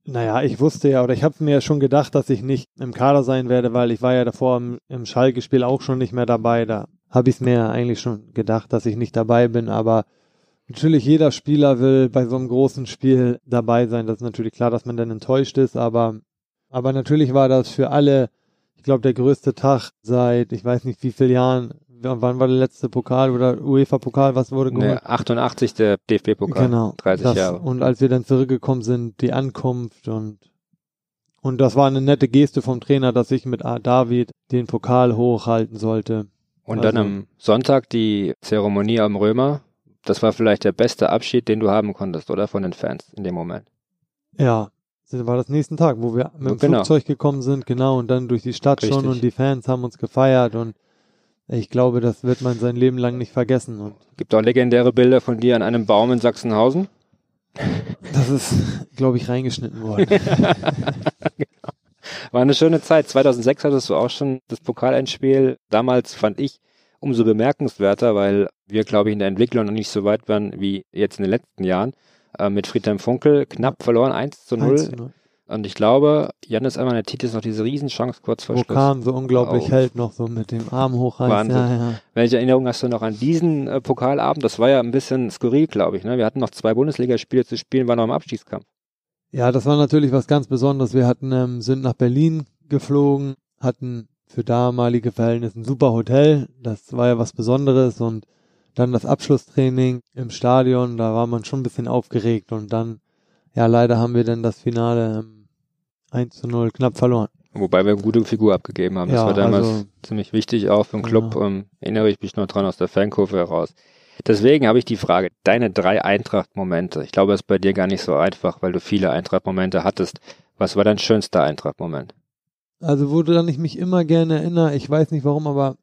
Naja, ich wusste ja, oder ich habe mir schon gedacht, dass ich nicht im Kader sein werde, weil ich war ja davor im, im Schalke-Spiel auch schon nicht mehr dabei. Da habe ich es mir eigentlich schon gedacht, dass ich nicht dabei bin. Aber natürlich jeder Spieler will bei so einem großen Spiel dabei sein. Das ist natürlich klar, dass man dann enttäuscht ist. Aber, aber natürlich war das für alle, ich glaube, der größte Tag seit, ich weiß nicht wie vielen Jahren. Wann war der letzte Pokal oder UEFA-Pokal? Was wurde geholt? Nee, 88 der DFB-Pokal. Genau. 30 das, Jahre. Und als wir dann zurückgekommen sind, die Ankunft und und das war eine nette Geste vom Trainer, dass ich mit David den Pokal hochhalten sollte. Und Also- dann am Sonntag die Zeremonie am Römer. Das war vielleicht der beste Abschied, den du haben konntest, oder? Von den Fans in dem Moment. Ja, das war das nächsten Tag, wo wir mit dem Genau. Flugzeug gekommen sind, genau, und dann durch die Stadt schon Richtig. und die Fans haben uns gefeiert und ich glaube, das wird man sein Leben lang nicht vergessen und Gibt auch legendäre Bilder von dir an einem Baum in Sachsenhausen. das ist, glaube ich, reingeschnitten worden. War eine schöne Zeit. 2006 hattest du auch schon das Pokalendspiel. Damals fand ich umso bemerkenswerter, weil wir, glaube ich, in der Entwicklung noch nicht so weit waren wie jetzt in den letzten Jahren. Äh, mit Friedhelm Funkel knapp verloren, 1 zu 0. 1 zu 0. Und ich glaube, Janis Amanatit noch diese Riesenchance kurz vor Wo Schluss. Kahn so unglaublich Auf. hält noch so mit dem Arm hochreißt. Wahnsinn. Ja, ja. Welche Erinnerung hast du noch an diesen äh, Pokalabend? Das war ja ein bisschen skurril, glaube ich. Ne? Wir hatten noch zwei Bundesligaspiele zu spielen, war noch im Abstiegskampf. Ja, das war natürlich was ganz Besonderes. Wir hatten, ähm, sind nach Berlin geflogen, hatten für damalige Verhältnisse ein super Hotel. Das war ja was Besonderes und dann das Abschlusstraining im Stadion, da war man schon ein bisschen aufgeregt und dann, ja, leider haben wir dann das Finale ähm, 1 zu 0 knapp verloren. Wobei wir eine gute Figur abgegeben haben. Das Ja, war damals also- ziemlich wichtig auch für den Club. Genau. Ähm, erinnere ich mich noch dran aus der Fankurve heraus. Deswegen habe ich die Frage, deine drei Eintracht-Momente. Ich glaube, es ist bei dir gar nicht so einfach, weil du viele Eintracht-Momente hattest. Was war dein schönster Eintracht-Moment? Also woran ich mich immer gerne erinnere, ich weiß nicht warum, aber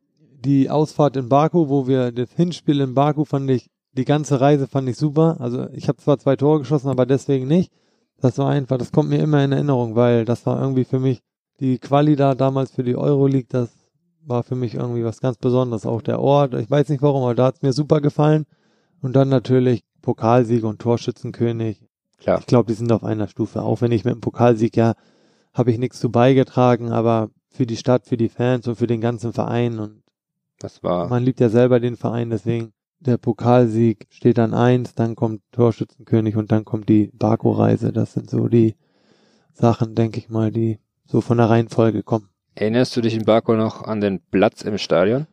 die Ausfahrt in Baku, wo wir das Hinspiel in Baku fand ich, die ganze Reise fand ich super. Also ich habe zwar zwei Tore geschossen, aber deswegen nicht. Das war einfach, das kommt mir immer in Erinnerung, weil das war irgendwie für mich die Quali da damals für die Euroleague, das war für mich irgendwie was ganz Besonderes. Auch der Ort, ich weiß nicht warum, aber da hat's mir super gefallen. Und dann natürlich Pokalsieg und Torschützenkönig. Klar. Ich glaube, die sind auf einer Stufe. Auch wenn ich mit dem Pokalsieg ja habe ich nichts zu beigetragen, aber für die Stadt, für die Fans und für den ganzen Verein und Das war, man liebt ja selber den Verein, deswegen der Pokalsieg steht an eins, dann kommt Torschützenkönig und dann kommt die Baku-Reise. Das sind so die Sachen, denke ich mal, die so von der Reihenfolge kommen. erinnerst du dich in Baku noch an den Platz im Stadion?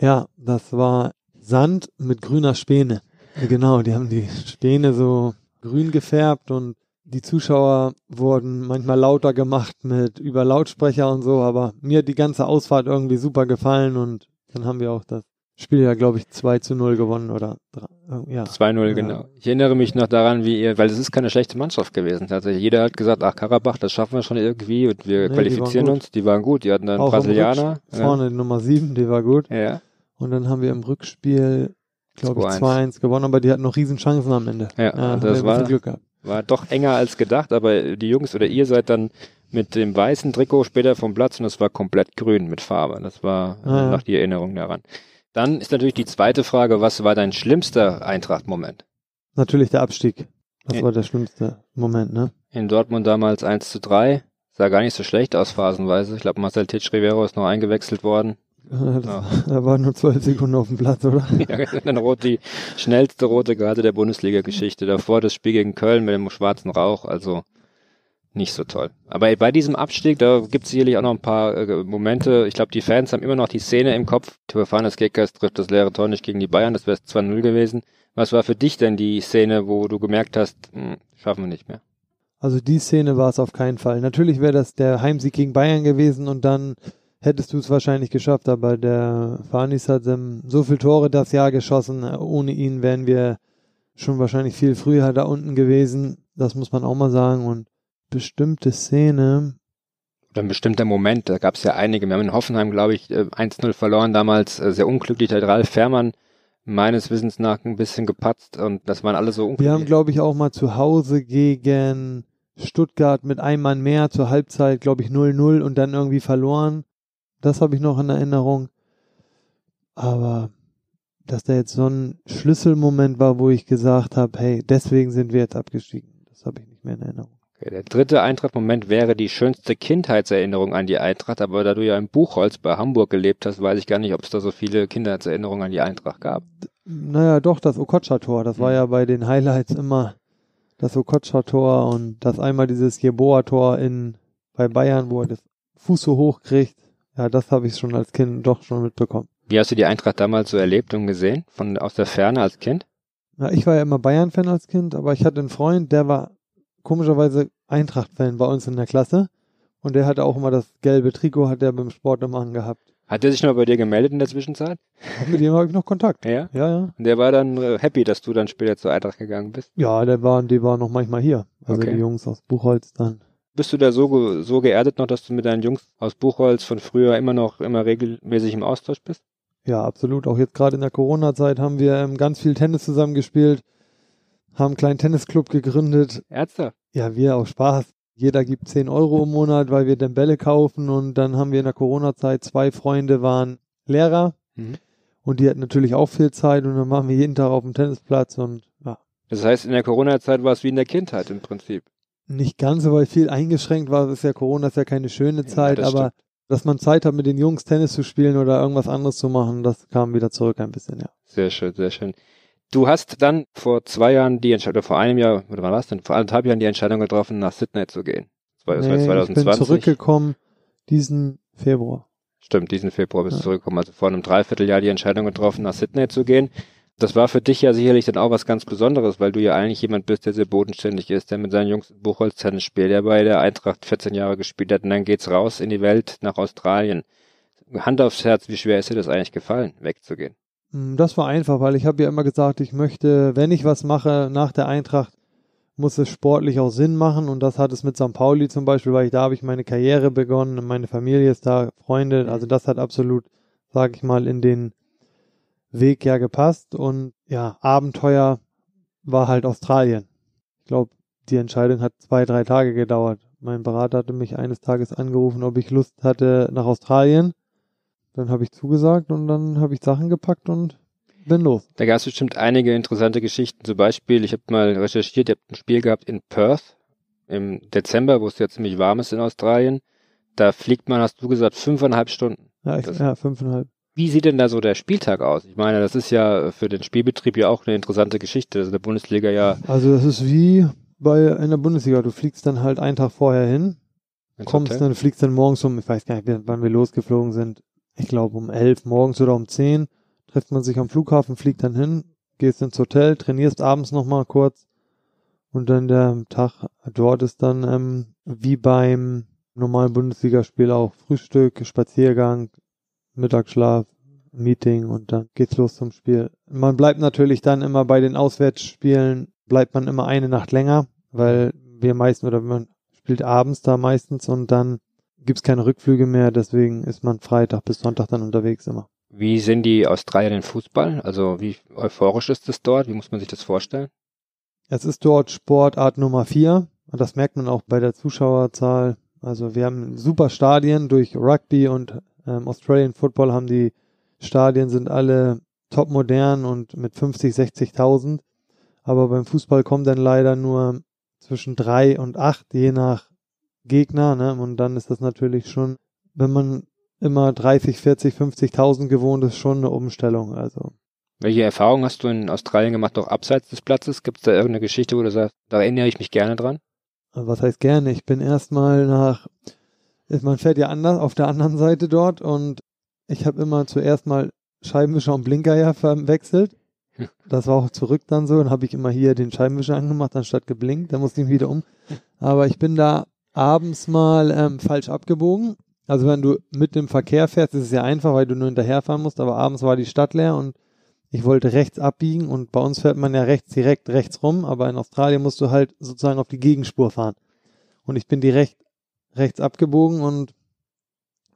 Ja, das war Sand mit grüner Späne. Genau, die haben die Späne so grün gefärbt und die Zuschauer wurden manchmal lauter gemacht mit über Lautsprecher und so, aber mir hat die ganze Ausfahrt irgendwie super gefallen und dann haben wir auch das Spiel ja, glaube ich, 2 zu 0 gewonnen oder äh, ja. 2-0, Ja. genau. Ich erinnere mich noch daran, wie ihr, weil es ist keine schlechte Mannschaft gewesen. Also jeder hat gesagt, ach Karabach, das schaffen wir schon irgendwie und wir Nee, die qualifizieren gut. uns. Die waren gut. Die hatten dann Auch Brasilianer. Rücks- Vorne die Nummer 7, die war gut. Ja. ja. Und dann haben wir im Rückspiel, glaube ich, 2-1. 2-1 gewonnen, aber die hatten noch riesen Chancen am Ende. Ja, haben das war- Glück gehabt. War doch enger als gedacht, aber die Jungs oder ihr seid dann mit dem weißen Trikot später vom Platz und es war komplett grün mit Farbe. Das war Ah, ja. noch die Erinnerung daran. Dann ist natürlich die zweite Frage, was war dein schlimmster Eintracht-Moment? Natürlich der Abstieg. Das Ja. war der schlimmste Moment, ne? In Dortmund damals 1 zu 3. Sah gar nicht so schlecht aus phasenweise. Ich glaube, Marcel Titsch Rivero ist noch eingewechselt worden. Das, Ja. Da waren nur zwölf Sekunden auf dem Platz, oder? Ja, dann rot die schnellste rote Karte der Bundesliga-Geschichte. Davor das Spiel gegen Köln mit dem schwarzen Rauch, also nicht so toll. Aber bei diesem Abstieg, da gibt es sicherlich auch noch ein paar äh, Momente. Ich glaube, die Fans haben immer noch die Szene im Kopf. Theophanes Gekas trifft das leere Tor nicht gegen die Bayern, das wäre 2-0 gewesen. Was war für dich denn die Szene, wo du gemerkt hast, hm, schaffen wir nicht mehr? Also die Szene war es auf keinen Fall. Natürlich wäre das der Heimsieg gegen Bayern gewesen und dann hättest du es wahrscheinlich geschafft, aber der Fanis hat ähm, so viele Tore das Jahr geschossen. Ohne ihn wären wir schon wahrscheinlich viel früher da unten gewesen. Das muss man auch mal sagen. Und bestimmte Szene, Oder ein bestimmter Moment, da gab es ja einige. Wir haben in Hoffenheim, glaube ich, äh, 1-0 verloren damals, äh, sehr unglücklich. Hat Ralf Fährmann meines Wissens nach ein bisschen gepatzt und das waren alle so unglücklich. wir haben glaube ich auch mal zu Hause gegen Stuttgart mit einem Mann mehr zur Halbzeit, glaube ich, 0-0 und dann irgendwie verloren. Das habe ich noch in Erinnerung. Aber dass da jetzt so ein Schlüsselmoment war, wo ich gesagt habe, hey, deswegen sind wir jetzt abgestiegen. Das habe ich nicht mehr in Erinnerung. Okay, der dritte Eintracht-Moment wäre die schönste Kindheitserinnerung an die Eintracht, aber da du ja in Buchholz bei Hamburg gelebt hast, weiß ich gar nicht, ob es da so viele Kindheitserinnerungen an die Eintracht gab. Naja, doch, das Okocha-Tor. Das war Mhm. ja bei den Highlights immer das Okocha-Tor und das einmal dieses Jeboa-Tor in, bei Bayern, wo er das Fuß so hoch kriegt. Ja, das habe ich schon als Kind doch schon mitbekommen. Wie hast du die Eintracht damals so erlebt und gesehen? Von aus der Ferne als Kind? Ja, ich war ja immer Bayern-Fan als Kind, aber ich hatte einen Freund, der war komischerweise Eintracht-Fan bei uns in der Klasse. Und der hatte auch immer das gelbe Trikot, hat er beim Sport immer angehabt. Hat der sich noch bei dir gemeldet in der Zwischenzeit? Mit dem habe ich noch Kontakt. Ja. Ja, ja. Und der war dann äh, happy, dass du dann später zur Eintracht gegangen bist. Ja, der war, die war noch manchmal hier. Also Okay. die Jungs aus Buchholz dann. Bist du da so, so geerdet noch, dass du mit deinen Jungs aus Buchholz von früher immer noch immer regelmäßig im Austausch bist? Ja, absolut. Auch jetzt gerade in der Corona-Zeit haben wir ähm, ganz viel Tennis zusammen gespielt, haben einen kleinen Tennisclub gegründet. Ärzte? Ja, wir auch Spaß. Jeder gibt 10 Euro im Monat, weil wir dann Bälle kaufen. Und dann haben wir in der Corona-Zeit zwei Freunde waren Lehrer Mhm. und die hatten natürlich auch viel Zeit und dann waren wir jeden Tag auf dem Tennisplatz und ja, Das heißt, in der Corona-Zeit war es wie in der Kindheit im Prinzip. Nicht ganz so, weil viel eingeschränkt war. Das ist ja Corona, ist ja keine schöne Zeit, das aber dass man Zeit hat, mit den Jungs Tennis zu spielen oder irgendwas anderes zu machen, das kam wieder zurück ein bisschen, ja. Sehr schön, sehr schön. Du hast dann vor zwei Jahren die Entscheidung, oder vor einem Jahr, oder wann war es denn? Vor anderthalb Jahren die Entscheidung getroffen, nach Sydney zu gehen. Das war, Nee, Ich bin 2020. zurückgekommen diesen Februar. Stimmt, diesen Februar bist du Ja. zurückgekommen. Also vor einem Dreivierteljahr die Entscheidung getroffen, nach Sydney zu gehen. Das war für dich ja sicherlich dann auch was ganz Besonderes, weil du ja eigentlich jemand bist, der sehr bodenständig ist, der mit seinen Jungs in Buchholz Tennis spielt, der bei der Eintracht 14 Jahre gespielt hat und dann geht's raus in die Welt nach Australien. Hand aufs Herz, wie schwer ist dir das eigentlich gefallen, wegzugehen? Mm, Das war einfach, weil ich habe ja immer gesagt, ich möchte, wenn ich was mache nach der Eintracht, muss es sportlich auch Sinn machen und das hat es mit St. Pauli zum Beispiel, weil ich da habe ich meine Karriere begonnen und meine Familie ist da, Freunde, also das hat absolut, sag ich mal, in den Weg ja gepasst und ja, Abenteuer war halt Australien. Ich glaube, die Entscheidung hat zwei, drei Tage gedauert. Mein Berater hatte mich eines Tages angerufen, ob ich Lust hatte nach Australien. Dann habe ich zugesagt und dann habe ich Sachen gepackt und bin los. Da gab es bestimmt einige interessante Geschichten. Zum Beispiel, ich habe mal recherchiert, ihr habt ein Spiel gehabt in Perth im Dezember, wo es ja ziemlich warm ist in Australien. Da fliegt man, hast du gesagt, fünfeinhalb Stunden. Ja, ich, Das- ja fünfeinhalb. Wie sieht denn da so der Spieltag aus? Ich meine, das ist ja für den Spielbetrieb ja auch eine interessante Geschichte. In der Bundesliga ja Also das ist wie bei in der Bundesliga. Du fliegst dann halt einen Tag vorher hin, kommst dann, fliegst dann morgens um, ich weiß gar nicht, wann wir losgeflogen sind. Ich glaube um elf morgens oder um zehn trifft man sich am Flughafen, fliegt dann hin, gehst ins Hotel, trainierst abends nochmal kurz und dann der Tag dort ist dann ähm, wie beim normalen Bundesligaspiel auch Frühstück, Spaziergang, Mittagsschlaf, Meeting und dann geht's los zum Spiel. Man bleibt natürlich dann immer bei den Auswärtsspielen, bleibt man immer eine Nacht länger, weil wir meistens oder man spielt abends da meistens und dann gibt's keine Rückflüge mehr, deswegen ist man Freitag bis Sonntag dann unterwegs immer. Wie sind die Australier den Fußball? Also wie euphorisch ist es dort? Wie muss man sich das vorstellen? Es ist dort Sportart Nummer vier und das merkt man auch bei der Zuschauerzahl. Also wir haben super Stadien durch Rugby und ähm, Australian Football haben die Stadien sind alle top modern und mit 50, 60.000. Aber beim Fußball kommen dann leider nur zwischen drei und acht, je nach Gegner. Ne? Und dann ist das natürlich schon, wenn man immer 30, 40, 50.000 gewohnt ist, schon eine Umstellung. Also Welche Erfahrungen hast du in Australien gemacht, auch abseits des Platzes? Gibt es da irgendeine Geschichte, wo du sagst, da erinnere ich mich gerne dran? was heißt gerne? Ich bin erstmal nach, man fährt ja anders auf der anderen Seite dort und ich habe immer zuerst mal Scheibenwischer und Blinker ja verwechselt. Das war auch zurück dann so. Dann habe ich immer hier den Scheibenwischer angemacht, anstatt geblinkt. Da musste ich wieder um. Aber ich bin da abends mal ähm, falsch abgebogen. Also wenn du mit dem Verkehr fährst, ist es ja einfach, weil du nur hinterherfahren musst. Aber abends war die Stadt leer und ich wollte rechts abbiegen und bei uns fährt man ja rechts direkt rechts rum, aber in Australien musst du halt sozusagen auf die Gegenspur fahren. Und ich bin direkt rechts abgebogen und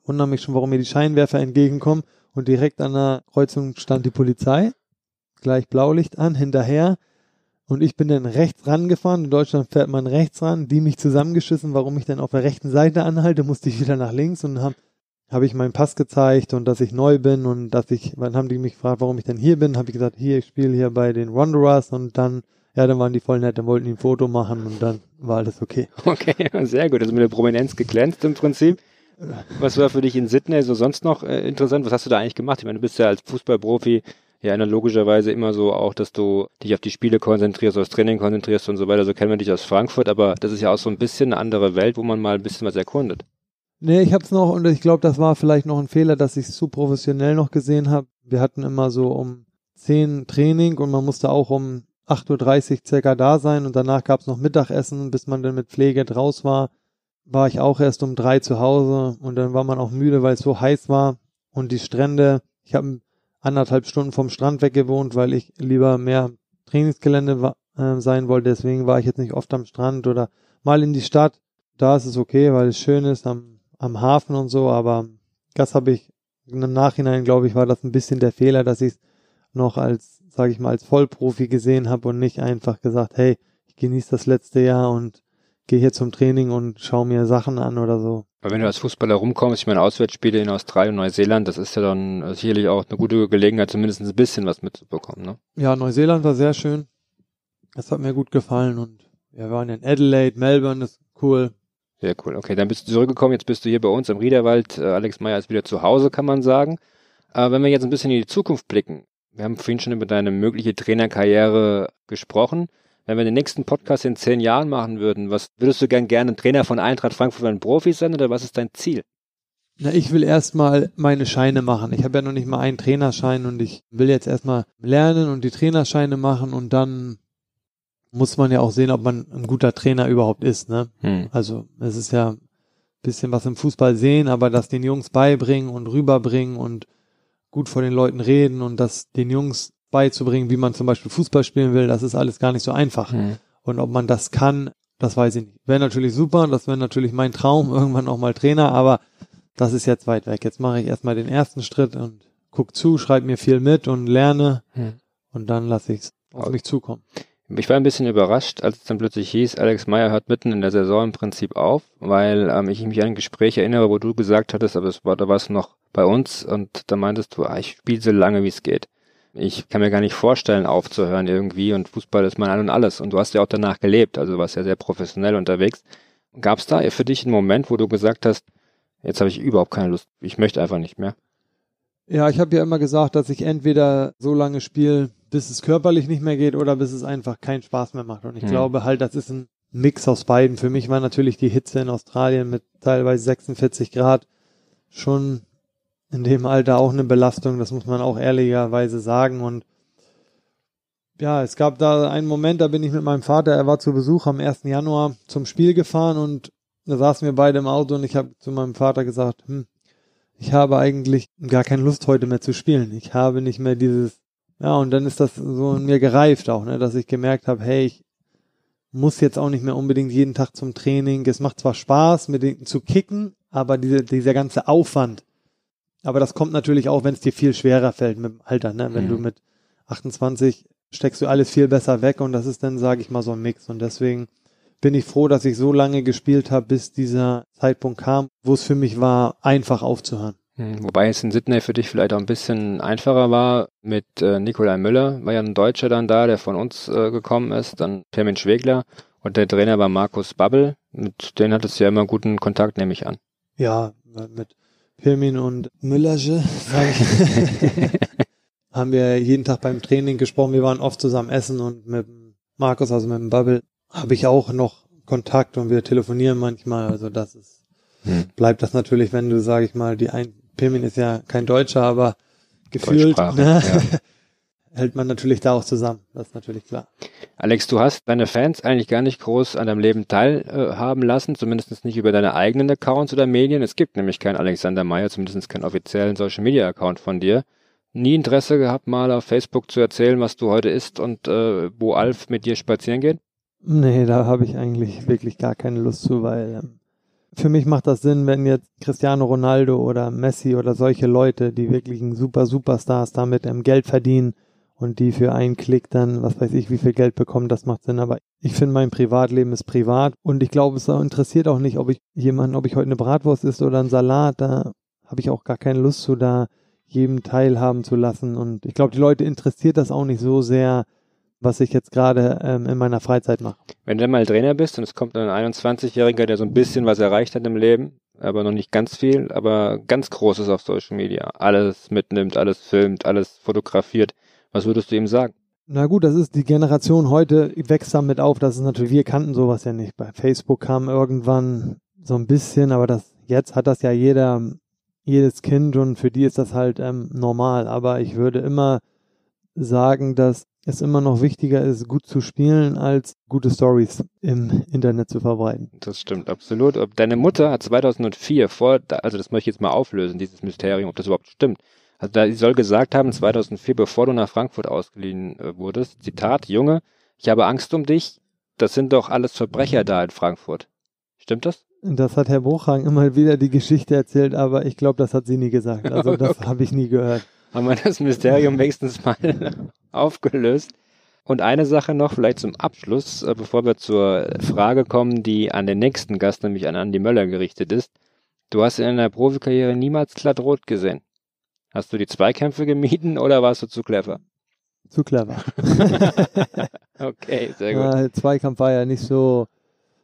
wundere mich schon, warum mir die Scheinwerfer entgegenkommen. Und direkt an der Kreuzung stand die Polizei, gleich Blaulicht an, hinterher. Und ich bin dann rechts rangefahren. In Deutschland fährt man rechts ran, die mich zusammengeschissen, warum ich dann auf der rechten Seite anhalte, musste ich wieder nach links und habe hab ich meinen Pass gezeigt und dass ich neu bin und dass ich, dann haben die mich gefragt, warum ich denn hier bin, habe ich gesagt, hier, ich spiele hier bei den Wanderers und dann, ja, dann waren die voll nett, dann wollten die ein Foto machen und dann war alles okay. Okay, sehr gut. Also mit der Prominenz geglänzt im Prinzip. Was war für dich in Sydney so sonst noch äh, interessant? Was hast du da eigentlich gemacht? Ich meine, du bist ja als Fußballprofi ja logischerweise immer so auch, dass du dich auf die Spiele konzentrierst, aufs Training konzentrierst und so weiter. So kennen wir dich aus Frankfurt, aber das ist ja auch so ein bisschen eine andere Welt, wo man mal ein bisschen was erkundet. Nee, ich hab's noch und ich glaube, das war vielleicht noch ein Fehler, dass ich es zu professionell noch gesehen habe. Wir hatten immer so um 10 Training und man musste auch um 8.30 Uhr circa da sein und danach gab's noch Mittagessen, bis man dann mit Pflege draus war. War ich auch erst um drei zu Hause und dann war man auch müde, weil es so heiß war und die Strände. Ich habe anderthalb Stunden vom Strand weg gewohnt, weil ich lieber mehr Trainingsgelände äh, sein wollte. Deswegen war ich jetzt nicht oft am Strand oder mal in die Stadt. Da ist es okay, weil es schön ist am, am Hafen und so, aber das habe ich im Nachhinein, glaube ich, war das ein bisschen der Fehler, dass ich es noch als, sage ich mal, als Vollprofi gesehen habe und nicht einfach gesagt, hey, ich genieße das letzte Jahr und gehe hier zum Training und schaue mir Sachen an oder so. Aber wenn du als Fußballer rumkommst, ich meine Auswärtsspiele in Australien und Neuseeland, das ist ja dann äh, sicherlich auch eine gute Gelegenheit, zumindest ein bisschen was mitzubekommen, ne? Ja, Neuseeland war sehr schön. Das hat mir gut gefallen und wir waren in Adelaide, Melbourne, das ist cool. Sehr cool. Okay, dann bist du zurückgekommen, jetzt bist du hier bei uns im Riederwald. Äh, Alex Meyer ist wieder zu Hause, kann man sagen. Aber wenn wir jetzt ein bisschen in die Zukunft blicken, wir haben vorhin schon über deine mögliche Trainerkarriere gesprochen. Wenn wir den nächsten Podcast in zehn Jahren machen würden, was würdest du gern gerne Trainer von Eintracht Frankfurt ein Profi sein oder was ist dein Ziel? Na, ich will erstmal meine Scheine machen. Ich habe ja noch nicht mal einen Trainerschein und ich will jetzt erstmal lernen und die Trainerscheine machen und dann muss man ja auch sehen, ob man ein guter Trainer überhaupt ist. Ne? Hm. Also es ist ja ein bisschen was im Fußball sehen, aber das den Jungs beibringen und rüberbringen und gut vor den Leuten reden und das den Jungs beizubringen, wie man zum Beispiel Fußball spielen will, das ist alles gar nicht so einfach. Mhm. Und ob man das kann, das weiß ich nicht. Wäre natürlich super, das wäre natürlich mein Traum, irgendwann auch mal Trainer, aber das ist jetzt weit weg. Jetzt mache ich erstmal den ersten Schritt und guck zu, schreib mir viel mit und lerne mhm. und dann lasse ich es auf mich zukommen. Ich war ein bisschen überrascht, als es dann plötzlich hieß, Alex Meyer hört mitten in der Saison im Prinzip auf, weil ähm, ich mich an ein Gespräch erinnere, wo du gesagt hattest, aber es war, da warst du noch bei uns und da meintest du, ah, ich spiele so lange wie es geht ich kann mir gar nicht vorstellen, aufzuhören irgendwie und Fußball ist mein Ein und alles. Und du hast ja auch danach gelebt, also warst ja sehr professionell unterwegs. Gab es da für dich einen Moment, wo du gesagt hast, jetzt habe ich überhaupt keine Lust, ich möchte einfach nicht mehr? Ja, ich habe ja immer gesagt, dass ich entweder so lange spiele, bis es körperlich nicht mehr geht oder bis es einfach keinen Spaß mehr macht. Und ich hm. glaube halt, das ist ein Mix aus beiden. Für mich war natürlich die Hitze in Australien mit teilweise 46 Grad schon in dem Alter auch eine Belastung, das muss man auch ehrlicherweise sagen. Und ja, es gab da einen Moment, da bin ich mit meinem Vater, er war zu Besuch am 1. Januar zum Spiel gefahren und da saßen wir beide im Auto und ich habe zu meinem Vater gesagt, hm, ich habe eigentlich gar keine Lust heute mehr zu spielen. Ich habe nicht mehr dieses, ja, und dann ist das so in mir gereift auch, ne, dass ich gemerkt habe, hey, ich muss jetzt auch nicht mehr unbedingt jeden Tag zum Training. Es macht zwar Spaß, mit denen zu kicken, aber diese, dieser ganze Aufwand, aber das kommt natürlich auch, wenn es dir viel schwerer fällt mit dem Alter. Ne? Wenn mhm. du mit 28 steckst du alles viel besser weg und das ist dann, sage ich mal, so ein Mix. Und deswegen bin ich froh, dass ich so lange gespielt habe, bis dieser Zeitpunkt kam, wo es für mich war, einfach aufzuhören. Mhm. Wobei es in Sydney für dich vielleicht auch ein bisschen einfacher war mit äh, Nikolai Müller, war ja ein Deutscher dann da, der von uns äh, gekommen ist, dann Permin Schwegler und der Trainer war Markus Babbel, mit denen hattest du ja immer guten Kontakt, nehme ich an. Ja, mit Pirmin und Müllerge, sag ich, haben wir jeden Tag beim Training gesprochen. Wir waren oft zusammen essen und mit Markus, also mit dem Bubble, habe ich auch noch Kontakt und wir telefonieren manchmal. Also das ist, hm. bleibt das natürlich, wenn du, sag ich mal, die ein, Pirmin ist ja kein Deutscher, aber gefühlt, ne, ja. hält man natürlich da auch zusammen. Das ist natürlich klar. Alex, du hast deine Fans eigentlich gar nicht groß an deinem Leben teilhaben lassen, zumindest nicht über deine eigenen Accounts oder Medien. Es gibt nämlich keinen Alexander Meyer, zumindest keinen offiziellen Social Media Account von dir. Nie Interesse gehabt, mal auf Facebook zu erzählen, was du heute isst und äh, wo Alf mit dir spazieren geht? Nee, da habe ich eigentlich wirklich gar keine Lust zu, weil ähm, für mich macht das Sinn, wenn jetzt Cristiano Ronaldo oder Messi oder solche Leute, die wirklichen super Superstars damit ähm, Geld verdienen, und die für einen Klick dann, was weiß ich, wie viel Geld bekommen, das macht Sinn. Aber ich finde, mein Privatleben ist privat und ich glaube, es interessiert auch nicht, ob ich jemanden, ob ich heute eine Bratwurst isst oder einen Salat, da habe ich auch gar keine Lust zu, da jedem teilhaben zu lassen. Und ich glaube, die Leute interessiert das auch nicht so sehr, was ich jetzt gerade ähm, in meiner Freizeit mache. Wenn du mal Trainer bist und es kommt ein 21-Jähriger, der so ein bisschen was erreicht hat im Leben, aber noch nicht ganz viel, aber ganz Großes auf Social Media, alles mitnimmt, alles filmt, alles fotografiert, was würdest du ihm sagen? Na gut, das ist die Generation heute, wächst damit auf, das ist natürlich, wir kannten sowas ja nicht. Bei Facebook kam irgendwann so ein bisschen, aber das, jetzt hat das ja jeder, jedes Kind und für die ist das halt ähm, normal. Aber ich würde immer sagen, dass es immer noch wichtiger ist, gut zu spielen, als gute Stories im Internet zu verbreiten. Das stimmt, absolut. Deine Mutter hat 2004 vor, also das möchte ich jetzt mal auflösen, dieses Mysterium, ob das überhaupt stimmt. Also da, sie soll gesagt haben, 2004, bevor du nach Frankfurt ausgeliehen äh, wurdest, Zitat, Junge, ich habe Angst um dich, das sind doch alles Verbrecher da in Frankfurt. Stimmt das? Das hat Herr Bruchhagen immer wieder die Geschichte erzählt, aber ich glaube, das hat sie nie gesagt. Also das okay. habe ich nie gehört. Haben wir das Mysterium wenigstens mal aufgelöst. Und eine Sache noch, vielleicht zum Abschluss, äh, bevor wir zur Frage kommen, die an den nächsten Gast, nämlich an Andy Möller gerichtet ist. Du hast in deiner Profikarriere niemals glatt rot gesehen. Hast du die Zweikämpfe gemieden oder warst du zu clever? Zu clever. okay, sehr gut. Ja, Zweikampf war ja nicht so,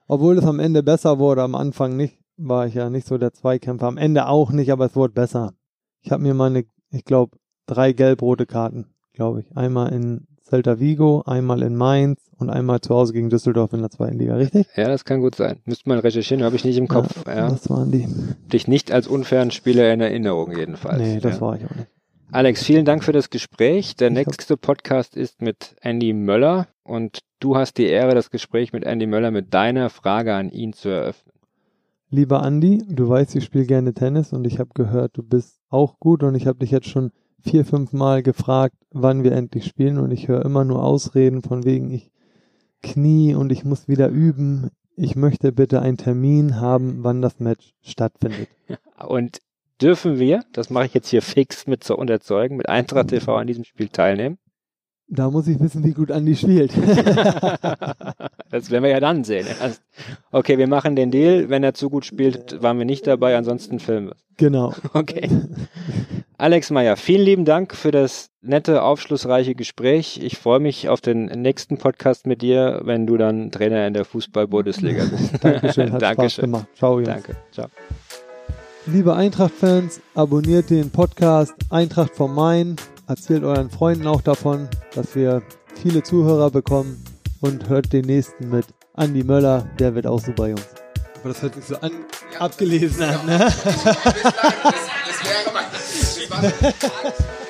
obwohl es am Ende besser wurde, am Anfang nicht, war ich ja nicht so der Zweikämpfer. Am Ende auch nicht, aber es wurde besser. Ich habe mir meine, ich glaube, drei gelb-rote Karten glaube ich. Einmal in Celta Vigo, einmal in Mainz und einmal zu Hause gegen Düsseldorf in der zweiten Liga, richtig? Ja, das kann gut sein. Müsste man recherchieren, habe ich nicht im Kopf. Ja, ja, Das waren die. Dich nicht als unfairen Spieler in Erinnerung jedenfalls. Nee, das ja. war ich auch nicht. Alex, vielen Dank für das Gespräch. Der ich nächste Podcast ist mit Andy Möller und du hast die Ehre, das Gespräch mit Andy Möller mit deiner Frage an ihn zu eröffnen. Lieber Andy, du weißt, ich spiele gerne Tennis und ich habe gehört, du bist auch gut und ich habe dich jetzt schon vier, fünf Mal gefragt, wann wir endlich spielen und ich höre immer nur Ausreden von wegen ich knie und ich muss wieder üben. Ich möchte bitte einen Termin haben, wann das Match stattfindet. Und dürfen wir, das mache ich jetzt hier fix mit zu unterzeugen, mit Eintracht TV an diesem Spiel teilnehmen? Da muss ich wissen, wie gut Andi spielt. das werden wir ja dann sehen. Okay, wir machen den Deal. Wenn er zu gut spielt, waren wir nicht dabei, ansonsten filmen wir. Genau. Okay. Alex Meyer, vielen lieben Dank für das nette, aufschlussreiche Gespräch. Ich freue mich auf den nächsten Podcast mit dir, wenn du dann Trainer in der Fußball-Bundesliga bist. Dankeschön, hat Dankeschön. Spaß gemacht. Ciao, Jungs. Danke, ciao. Liebe Eintracht-Fans, abonniert den Podcast Eintracht vom Main. Erzählt euren Freunden auch davon, dass wir viele Zuhörer bekommen und hört den nächsten mit Andi Möller, der wird auch super, Jungs. Aber das hört sich so an, ja, abgelesen an, ne?